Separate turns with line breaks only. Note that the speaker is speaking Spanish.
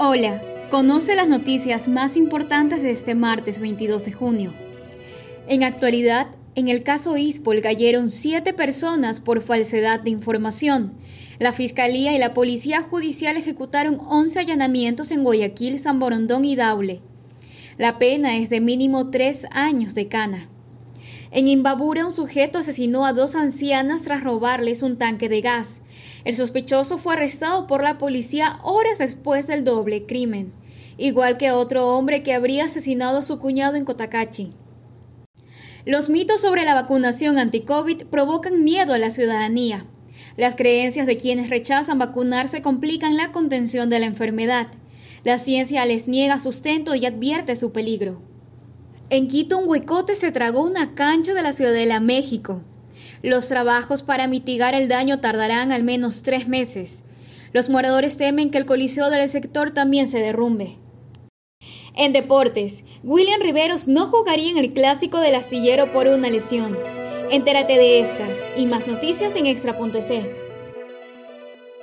Hola, conoce las noticias más importantes de este martes 22 de junio. En actualidad, en el caso Ispol cayeron siete personas por falsedad de información. La Fiscalía y la Policía Judicial ejecutaron 11 allanamientos en Guayaquil, San Borondón y Daule. La pena es de mínimo tres años de cana. En Imbabura, un sujeto asesinó a dos ancianas tras robarles un tanque de gas. El sospechoso fue arrestado por la policía horas después del doble crimen, igual que otro hombre que habría asesinado a su cuñado en Cotacachi. Los mitos sobre la vacunación anti-COVID provocan miedo a la ciudadanía. Las creencias de quienes rechazan vacunarse complican la contención de la enfermedad. La ciencia les niega sustento y advierte su peligro. En Quito, un huecote se tragó una cancha de la Ciudadela, México. Los trabajos para mitigar el daño tardarán al menos tres meses. Los moradores temen que el coliseo del sector también se derrumbe. En deportes, William Riveros no jugaría en el clásico del astillero por una lesión. Entérate de estas y más noticias en extra.c.